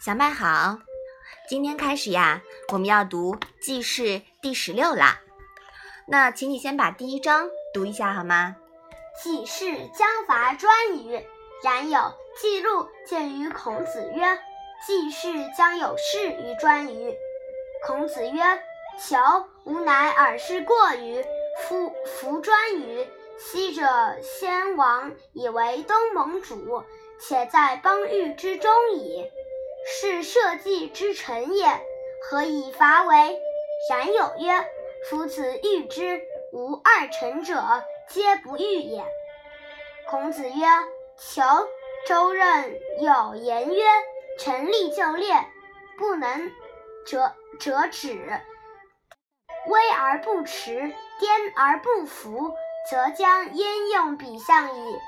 小麦好，今天开始呀，我们要读《记事》第十六啦。那请你先把第一章读一下好吗？记事将伐专羽，然有记录见于孔子曰：“记事将有事于专羽。”孔子曰：“求吾乃尔是过于夫夫专羽。昔者先王以为东盟主，且在邦域之中矣。”是社稷之臣也，何以伐为？然有曰：夫子欲之，无二臣者，皆不欲也。孔子曰：求周任有言曰：臣立就列，不能折折止；威而不持，颠而不服，则将焉用彼相矣？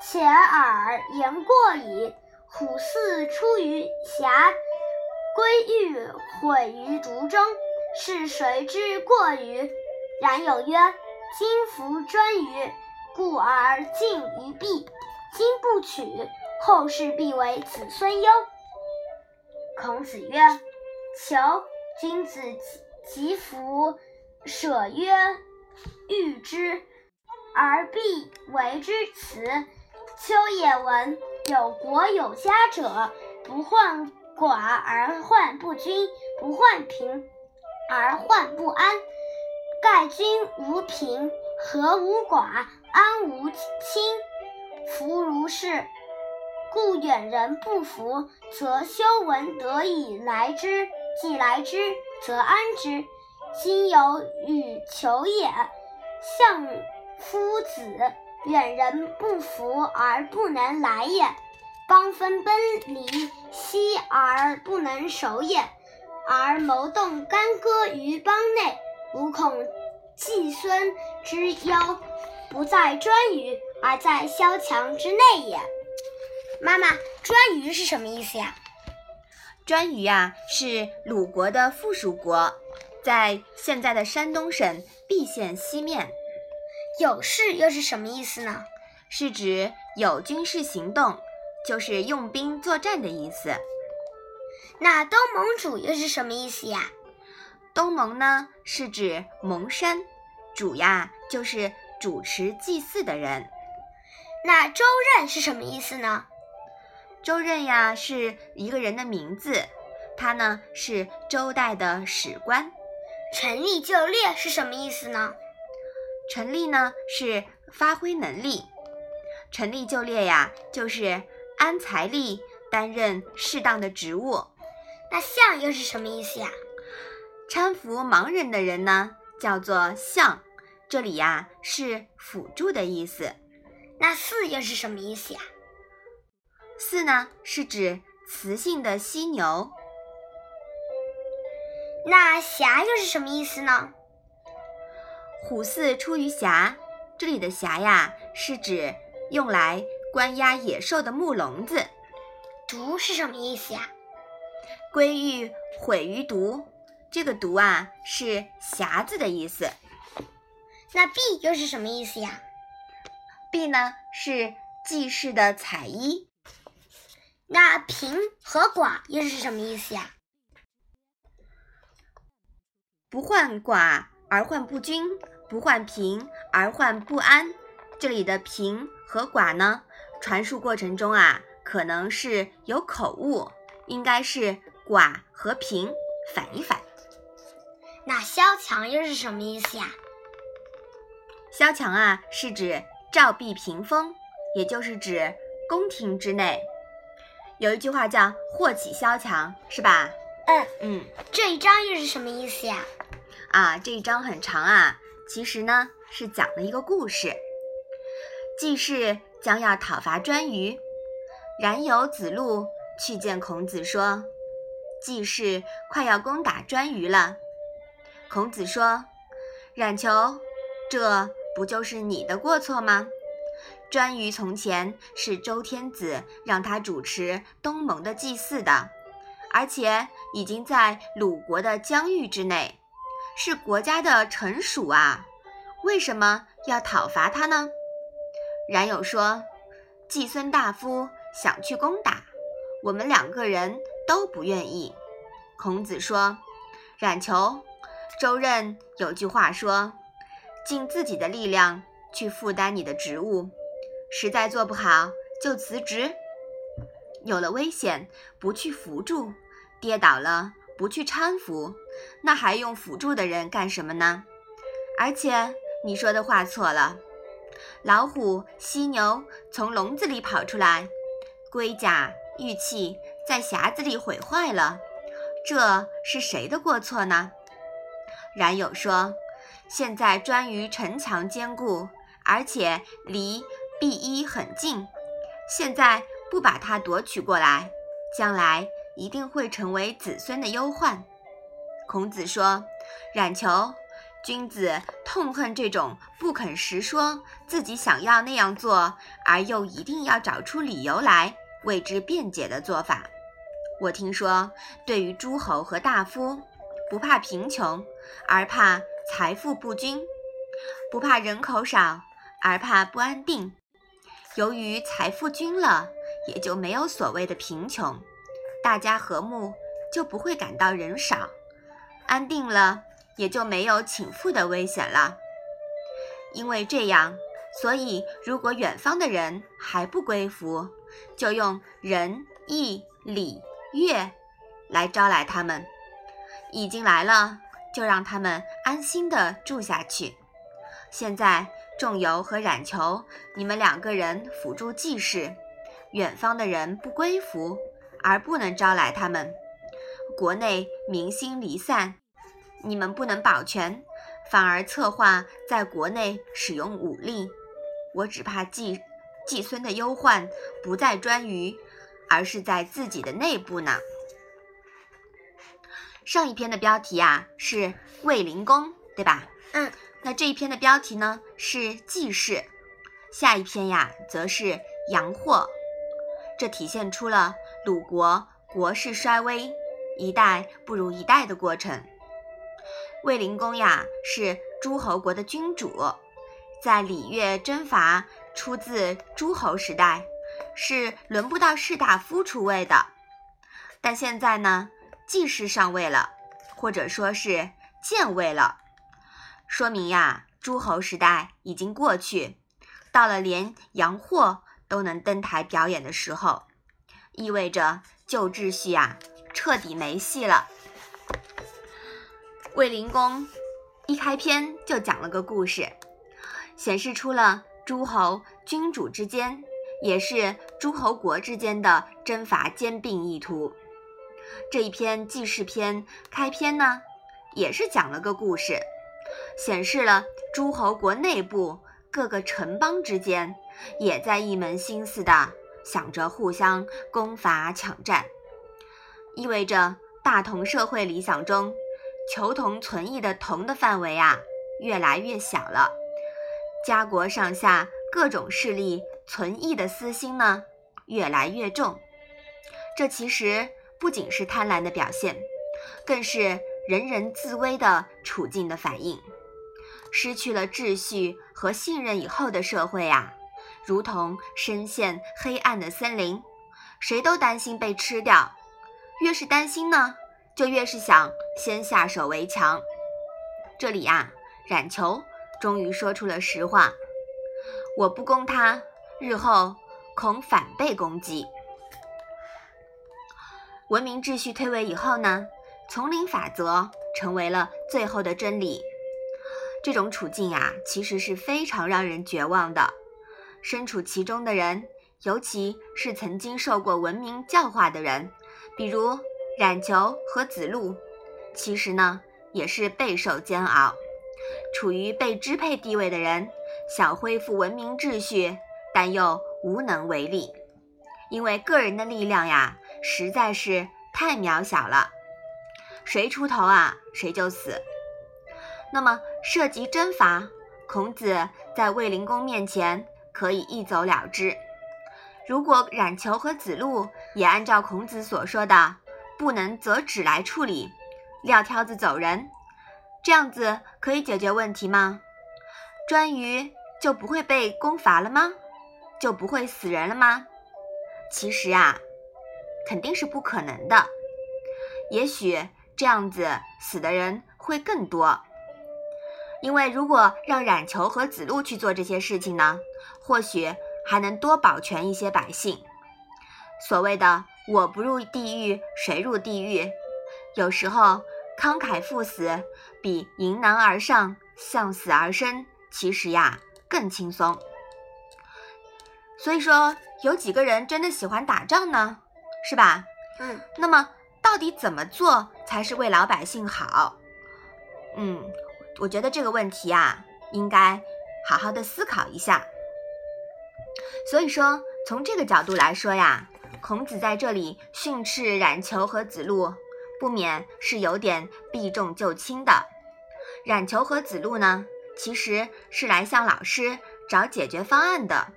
且尔言过矣。虎兕出于峡，归欲毁于毒中，是谁之过于？然有曰：今服专于，故而近于毕。今不取，后世必为子孙忧。孔子曰：求君子疾服，舍曰欲之，而必为之辞。丘也闻。有国有家者，不患寡而患不均，不患贫而患不安。盖君无贫，和无寡，安无亲。夫如是，故远人不服，则修文得以来之；既来之，则安之。今有与求也，相夫子。远人不服而不能来也，邦分崩离析而不能守也，而谋动干戈于邦内，吾恐季孙之忧不在颛臾，而在萧墙之内也。妈妈，颛臾是什么意思呀？颛臾呀，是鲁国的附属国，在现在的山东省蓟县西面。有事又是什么意思呢？是指有军事行动，就是用兵作战的意思。那东盟主又是什么意思呀？东盟呢，是指盟山，主呀就是主持祭祀的人。那周任是什么意思呢？周任呀是一个人的名字，他呢是周代的史官。陈立就列是什么意思呢？陈立呢是发挥能力，陈立就列呀，就是安财力，担任适当的职务。那相又是什么意思呀？搀扶盲人的人呢，叫做相，这里呀是辅助的意思。那四又是什么意思呀？四呢是指雌性的犀牛。那瑕又是什么意思呢？虎兕出于峡，这里的峡呀，是指用来关押野兽的木笼子。毒是什么意思呀？归欲毁于毒，这个毒啊，是匣子的意思。那婢又是什么意思呀？婢呢，是祭祀的彩衣。那贫和寡又是什么意思呀？不患寡。而患不均，不患贫而患不安。这里的贫和寡呢，传述过程中啊，可能是有口误，应该是寡和贫反一反。那萧墙又是什么意思呀？萧墙啊，是指照壁屏风，也就是指宫廷之内。有一句话叫“祸起萧墙”，是吧？嗯嗯。这一章又是什么意思呀？啊，啊这一章很长啊，其实呢是讲了一个故事。季氏将要讨伐颛臾，冉有、子路去见孔子说：“季氏快要攻打颛臾了。”孔子说：“冉求，这不就是你的过错吗？颛臾从前是周天子让他主持东盟的祭祀的，而且已经在鲁国的疆域之内。”是国家的臣属啊，为什么要讨伐他呢？冉有说：“季孙大夫想去攻打，我们两个人都不愿意。孔子说：“冉求，周任有句话说，尽自己的力量去负担你的职务，实在做不好就辞职。有了危险不去扶助，跌倒了不去搀扶，那还用辅助的人干什么呢？而且你说的话错了，老虎、犀牛从笼子里跑出来，龟甲、玉器在匣子里毁坏了。”这是谁的过错呢？冉有说：“现在专于城墙坚固，而且离毕衣很近，现在不把它夺取过来，将来一定会成为子孙的忧患。”孔子说：“冉求，君子痛恨这种不肯实说自己想要那样做，而又一定要找出理由来为之辩解的做法。”我听说，对于诸侯和大夫，不怕贫穷，而怕财富不均；不怕人口少，而怕不安定。由于财富均了，也就没有所谓的贫穷，大家和睦，就不会感到人少；安定了，也就没有倾覆的危险了。因为这样，所以如果远方的人还不归服，就用仁义礼。乐来招来他们，已经来了，就让他们安心的住下去。现在仲由和冉求，你们两个人辅助祭事，远方的人不归服，而不能招来他们。国内民心离散，你们不能保全，反而策划在国内使用武力。我只怕季季孙的忧患不在专于。而是在自己的内部呢。上一篇的标题啊是卫灵公，对吧？嗯。那这一篇的标题呢是季氏，下一篇呀则是阳货。这体现出了鲁国国势衰微，一代不如一代的过程。卫灵公呀是诸侯国的君主，在礼乐征伐出自诸侯时代。是轮不到士大夫出位的，但现在呢，季氏上位了，或者说是建位了，说明呀，诸侯时代已经过去，到了连杨货都能登台表演的时候，意味着旧秩序呀彻底没戏了。卫灵公一开篇就讲了个故事，显示出了诸侯君主之间。也是诸侯国之间的征伐兼并意图。这一篇记事篇开篇呢，也是讲了个故事，显示了诸侯国内部各个城邦之间也在一门心思的想着互相攻伐抢占，意味着大同社会理想中求同存异的同的范围啊越来越小了，家国上下各种势力。存异的私心呢，越来越重。这其实不仅是贪婪的表现，更是人人自危的处境的反应。失去了秩序和信任以后的社会啊，如同深陷黑暗的森林，谁都担心被吃掉。越是担心呢，就越是想先下手为强。这里呀，冉求终于说出了实话：我不攻他。日后恐反被攻击。文明秩序推位以后呢，丛林法则成为了最后的真理。这种处境啊，其实是非常让人绝望的。身处其中的人，尤其是曾经受过文明教化的人，比如冉求和子路，其实呢也是备受煎熬。处于被支配地位的人，想恢复文明秩序。但又无能为力，因为个人的力量呀，实在是太渺小了。谁出头啊，谁就死。那么涉及征伐，孔子在卫灵公面前可以一走了之。如果冉求和子路也按照孔子所说的，不能择止来处理，撂挑子走人，这样子可以解决问题吗？颛臾就不会被攻伐了吗？就不会死人了吗？其实啊，肯定是不可能的。也许这样子死的人会更多。因为如果让冉求和子路去做这些事情呢，或许还能多保全一些百姓。所谓的“我不入地狱，谁入地狱”，有时候慷慨赴死比迎难而上、向死而生，其实呀更轻松。所以说，有几个人真的喜欢打仗呢？是吧？嗯。那么，到底怎么做才是为老百姓好？嗯。我觉得这个问题啊，应该好好的思考一下。所以说，从这个角度来说呀，孔子在这里训斥冉求和子路，不免是有点避重就轻的。冉求和子路呢，其实是来向老师找解决方案的，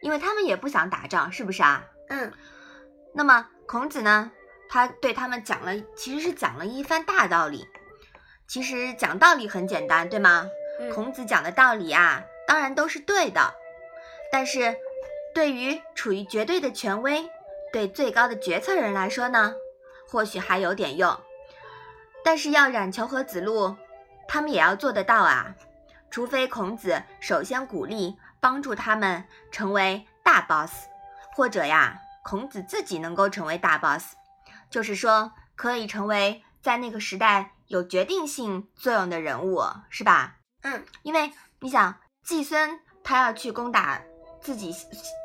因为他们也不想打仗，是不是啊？嗯。那么孔子呢，他对他们讲了，其实是讲了一番大道理。其实讲道理很简单，对吗？孔子讲的道理啊，当然都是对的。但是，对于处于绝对的权威、对最高的决策人来说呢，或许还有点用。但是要冉求和子路，他们也要做得到啊。除非孔子首先鼓励、帮助他们成为大 boss，或者呀，孔子自己能够成为大 boss，就是说可以成为在那个时代。有决定性作用的人物是吧？嗯，因为你想，季孙他要去攻打自己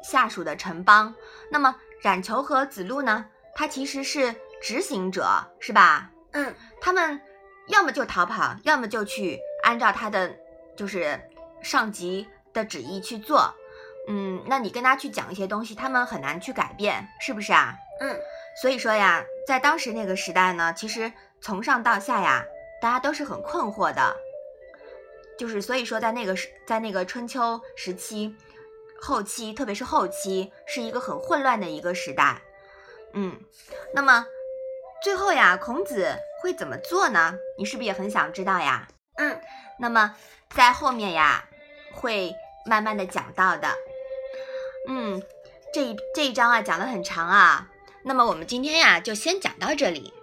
下属的城邦，那么冉求和子路呢？他其实是执行者，是吧？嗯，他们要么就逃跑，要么就去按照他的就是上级的旨意去做。嗯，那你跟他去讲一些东西，他们很难去改变，是不是啊？嗯，所以说呀，在当时那个时代呢，其实。从上到下呀，大家都是很困惑的，就是所以说，在那个时，在那个春秋时期后期，特别是后期，是一个很混乱的一个时代。嗯，那么最后呀，孔子会怎么做呢？你是不是也很想知道呀？嗯，那么在后面呀，会慢慢的讲到的。嗯，这一这一章啊，讲的很长啊。那么我们今天呀，就先讲到这里。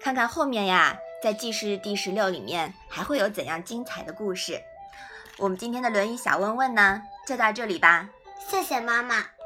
看看后面呀，在记事第十六里面还会有怎样精彩的故事？我们今天的《论语》小问问呢，就到这里吧。谢谢妈妈。